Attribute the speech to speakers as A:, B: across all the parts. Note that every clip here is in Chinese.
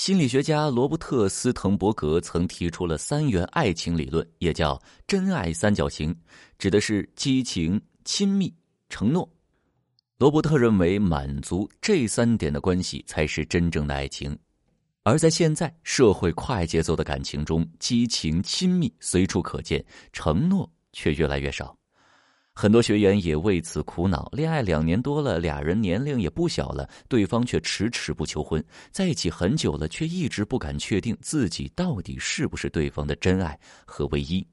A: 心理学家罗伯特·斯滕伯格曾提出了三元爱情理论，也叫真爱三角形，指的是激情、亲密、承诺。罗伯特认为，满足这三点的关系才是真正的爱情。而在现在社会快节奏的感情中，激情、亲密随处可见，承诺却越来越少。很多学员也为此苦恼：恋爱两年多了，俩人年龄也不小了，对方却迟迟不求婚；在一起很久了，却一直不敢确定自己到底是不是对方的真爱和唯一。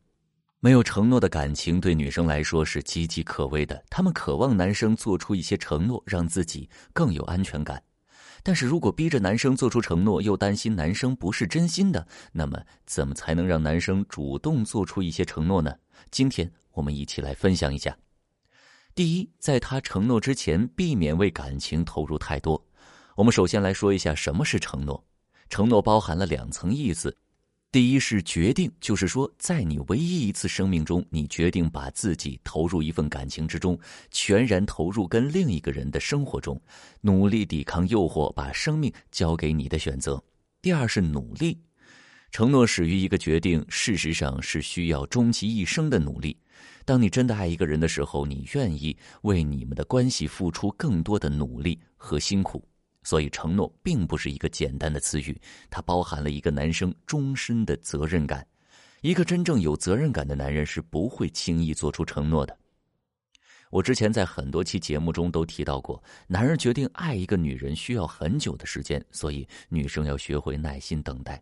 A: 没有承诺的感情对女生来说是岌岌可危的，她们渴望男生做出一些承诺，让自己更有安全感。但是如果逼着男生做出承诺，又担心男生不是真心的，那么怎么才能让男生主动做出一些承诺呢？今天我们一起来分享一下。第一，在他承诺之前，避免为感情投入太多。我们首先来说一下什么是承诺。承诺包含了两层意思。第一是决定，就是说，在你唯一一次生命中，你决定把自己投入一份感情之中，全然投入跟另一个人的生活中，努力抵抗诱惑，把生命交给你的选择。第二是努力，承诺始于一个决定，事实上是需要终其一生的努力。当你真的爱一个人的时候，你愿意为你们的关系付出更多的努力和辛苦。所以，承诺并不是一个简单的词语，它包含了一个男生终身的责任感。一个真正有责任感的男人是不会轻易做出承诺的。我之前在很多期节目中都提到过，男人决定爱一个女人需要很久的时间，所以女生要学会耐心等待。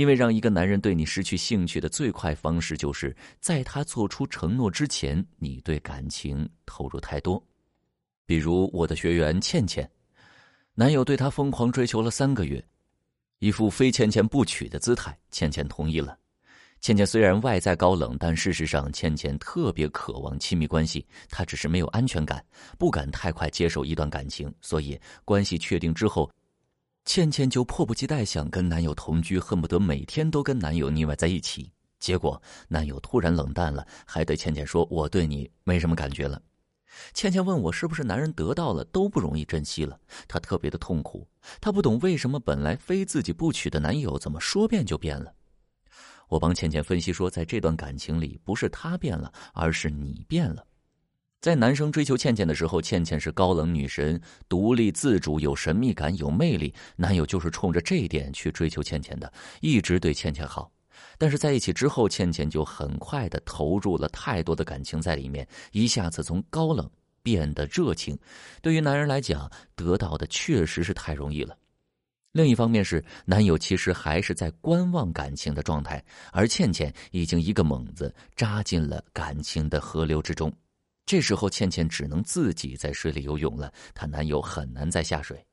A: 因为让一个男人对你失去兴趣的最快方式，就是在他做出承诺之前，你对感情投入太多。比如我的学员倩倩。男友对她疯狂追求了三个月，一副非倩倩不娶的姿态，倩倩同意了。倩倩虽然外在高冷，但事实上倩倩特别渴望亲密关系，她只是没有安全感，不敢太快接受一段感情。所以关系确定之后，倩倩就迫不及待想跟男友同居，恨不得每天都跟男友腻歪在一起。结果男友突然冷淡了，还对倩倩说：“我对你没什么感觉了。”倩倩问我是不是男人得到了都不容易珍惜了？她特别的痛苦，她不懂为什么本来非自己不娶的男友怎么说变就变了。我帮倩倩分析说，在这段感情里，不是他变了，而是你变了。在男生追求倩倩的时候，倩倩是高冷女神，独立自主，有神秘感，有魅力。男友就是冲着这一点去追求倩倩的，一直对倩倩好。但是在一起之后，倩倩就很快的投入了太多的感情在里面，一下子从高冷变得热情。对于男人来讲，得到的确实是太容易了。另一方面是，男友其实还是在观望感情的状态，而倩倩已经一个猛子扎进了感情的河流之中。这时候，倩倩只能自己在水里游泳了，她男友很难再下水。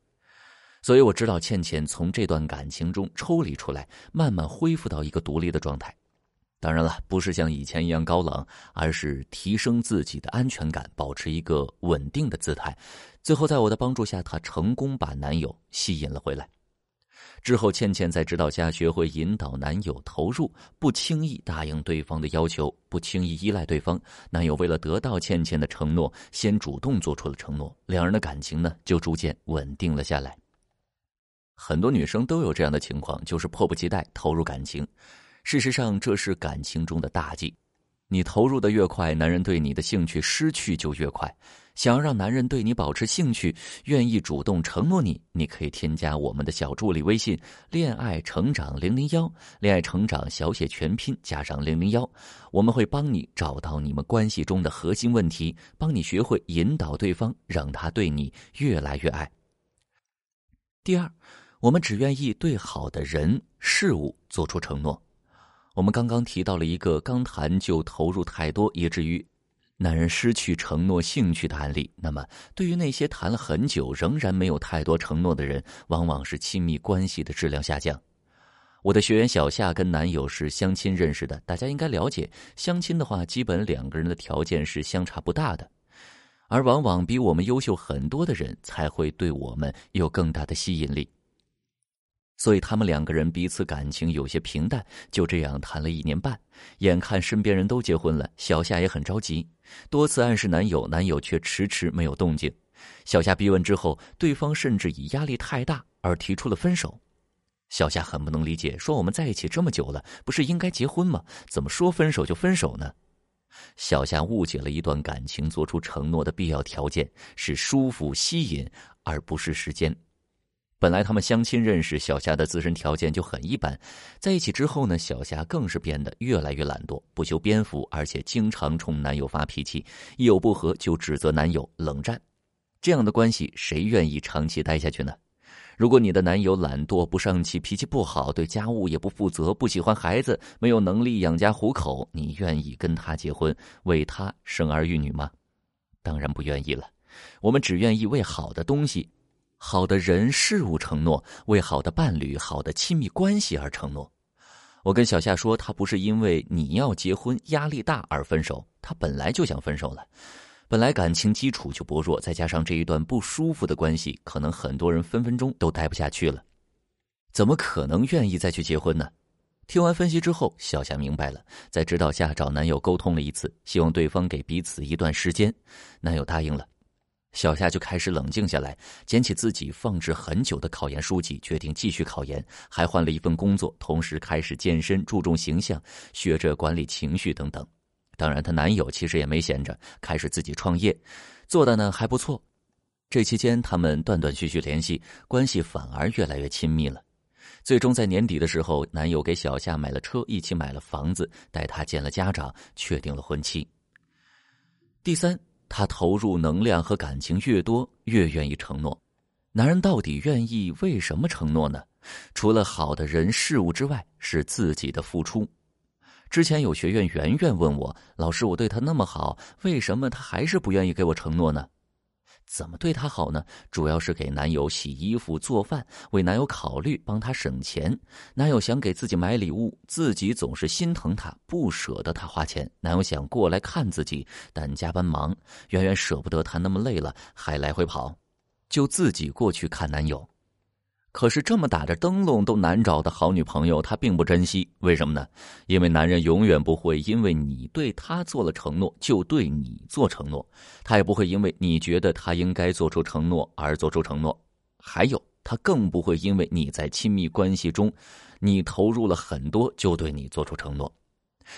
A: 所以我知道倩倩从这段感情中抽离出来，慢慢恢复到一个独立的状态。当然了，不是像以前一样高冷，而是提升自己的安全感，保持一个稳定的姿态。最后，在我的帮助下，她成功把男友吸引了回来。之后，倩倩在指导下学会引导男友投入，不轻易答应对方的要求，不轻易依赖对方。男友为了得到倩倩的承诺，先主动做出了承诺，两人的感情呢就逐渐稳定了下来。很多女生都有这样的情况，就是迫不及待投入感情。事实上，这是感情中的大忌。你投入的越快，男人对你的兴趣失去就越快。想要让男人对你保持兴趣，愿意主动承诺你，你可以添加我们的小助理微信“恋爱成长零零幺”，恋爱成长小写全拼加上零零幺，我们会帮你找到你们关系中的核心问题，帮你学会引导对方，让他对你越来越爱。第二。我们只愿意对好的人事物做出承诺。我们刚刚提到了一个刚谈就投入太多，以至于男人失去承诺兴趣的案例。那么，对于那些谈了很久仍然没有太多承诺的人，往往是亲密关系的质量下降。我的学员小夏跟男友是相亲认识的，大家应该了解，相亲的话，基本两个人的条件是相差不大的，而往往比我们优秀很多的人才会对我们有更大的吸引力。所以他们两个人彼此感情有些平淡，就这样谈了一年半。眼看身边人都结婚了，小夏也很着急，多次暗示男友，男友却迟迟没有动静。小夏逼问之后，对方甚至以压力太大而提出了分手。小夏很不能理解，说：“我们在一起这么久了，不是应该结婚吗？怎么说分手就分手呢？”小夏误解了一段感情做出承诺的必要条件是舒服、吸引，而不是时间。本来他们相亲认识，小霞的自身条件就很一般，在一起之后呢，小霞更是变得越来越懒惰，不修边幅，而且经常冲男友发脾气，一有不和就指责男友，冷战。这样的关系，谁愿意长期待下去呢？如果你的男友懒惰、不上气、脾气不好，对家务也不负责，不喜欢孩子，没有能力养家糊口，你愿意跟他结婚，为他生儿育女吗？当然不愿意了。我们只愿意为好的东西、好的人事物承诺，为好的伴侣、好的亲密关系而承诺。我跟小夏说，他不是因为你要结婚压力大而分手，他本来就想分手了。本来感情基础就薄弱，再加上这一段不舒服的关系，可能很多人分分钟都待不下去了。怎么可能愿意再去结婚呢？听完分析之后，小夏明白了，在指导下找男友沟通了一次，希望对方给彼此一段时间。男友答应了，小夏就开始冷静下来，捡起自己放置很久的考研书籍，决定继续考研，还换了一份工作，同时开始健身，注重形象，学着管理情绪等等。当然，她男友其实也没闲着，开始自己创业，做的呢还不错。这期间，他们断断续续联系，关系反而越来越亲密了。最终在年底的时候，男友给小夏买了车，一起买了房子，带她见了家长，确定了婚期。第三，他投入能量和感情越多，越愿意承诺。男人到底愿意为什么承诺呢？除了好的人事物之外，是自己的付出。之前有学员圆圆问我：“老师，我对他那么好，为什么他还是不愿意给我承诺呢？怎么对她好呢？主要是给男友洗衣服、做饭，为男友考虑，帮他省钱。男友想给自己买礼物，自己总是心疼他，不舍得他花钱。男友想过来看自己，但加班忙，远远舍不得他那么累了还来回跑，就自己过去看男友。”可是这么打着灯笼都难找的好女朋友，他并不珍惜。为什么呢？因为男人永远不会因为你对他做了承诺就对你做承诺，他也不会因为你觉得他应该做出承诺而做出承诺。还有，他更不会因为你在亲密关系中，你投入了很多就对你做出承诺。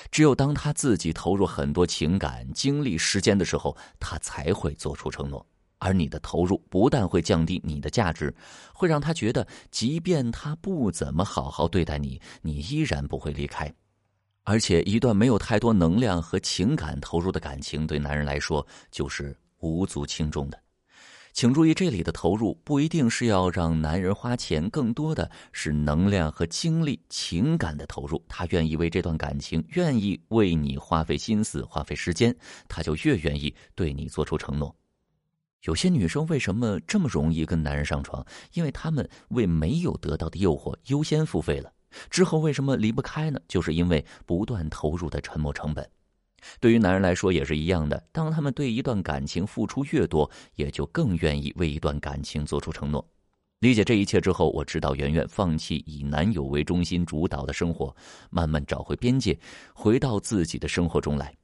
A: 只有当他自己投入很多情感、精力、时间的时候，他才会做出承诺。而你的投入不但会降低你的价值，会让他觉得，即便他不怎么好好对待你，你依然不会离开。而且，一段没有太多能量和情感投入的感情，对男人来说就是无足轻重的。请注意，这里的投入不一定是要让男人花钱，更多的是能量和精力、情感的投入。他愿意为这段感情，愿意为你花费心思、花费时间，他就越愿意对你做出承诺。有些女生为什么这么容易跟男人上床？因为她们为没有得到的诱惑优先付费了。之后为什么离不开呢？就是因为不断投入的沉没成本。对于男人来说也是一样的。当他们对一段感情付出越多，也就更愿意为一段感情做出承诺。理解这一切之后，我知道圆圆放弃以男友为中心主导的生活，慢慢找回边界，回到自己的生活中来。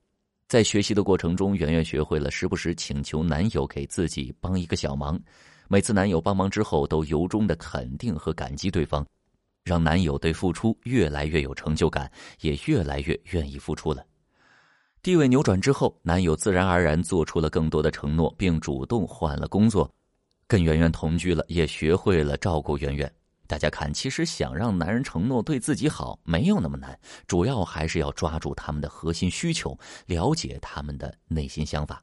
A: 在学习的过程中，圆圆学会了时不时请求男友给自己帮一个小忙。每次男友帮忙之后，都由衷的肯定和感激对方，让男友对付出越来越有成就感，也越来越愿意付出了。地位扭转之后，男友自然而然做出了更多的承诺，并主动换了工作，跟圆圆同居了，也学会了照顾圆圆。大家看，其实想让男人承诺对自己好，没有那么难，主要还是要抓住他们的核心需求，了解他们的内心想法。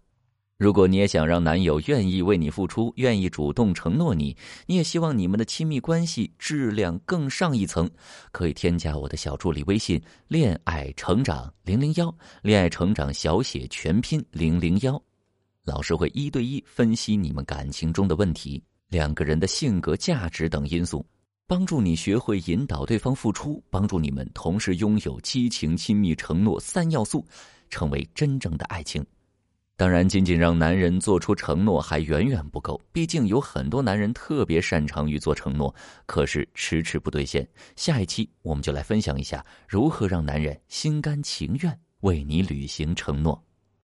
A: 如果你也想让男友愿意为你付出，愿意主动承诺你，你也希望你们的亲密关系质量更上一层，可以添加我的小助理微信“恋爱成长零零幺”，恋爱成长小写全拼零零幺，老师会一对一分析你们感情中的问题，两个人的性格、价值等因素。帮助你学会引导对方付出，帮助你们同时拥有激情、亲密、承诺三要素，成为真正的爱情。当然，仅仅让男人做出承诺还远远不够，毕竟有很多男人特别擅长于做承诺，可是迟迟不兑现。下一期我们就来分享一下如何让男人心甘情愿为你履行承诺。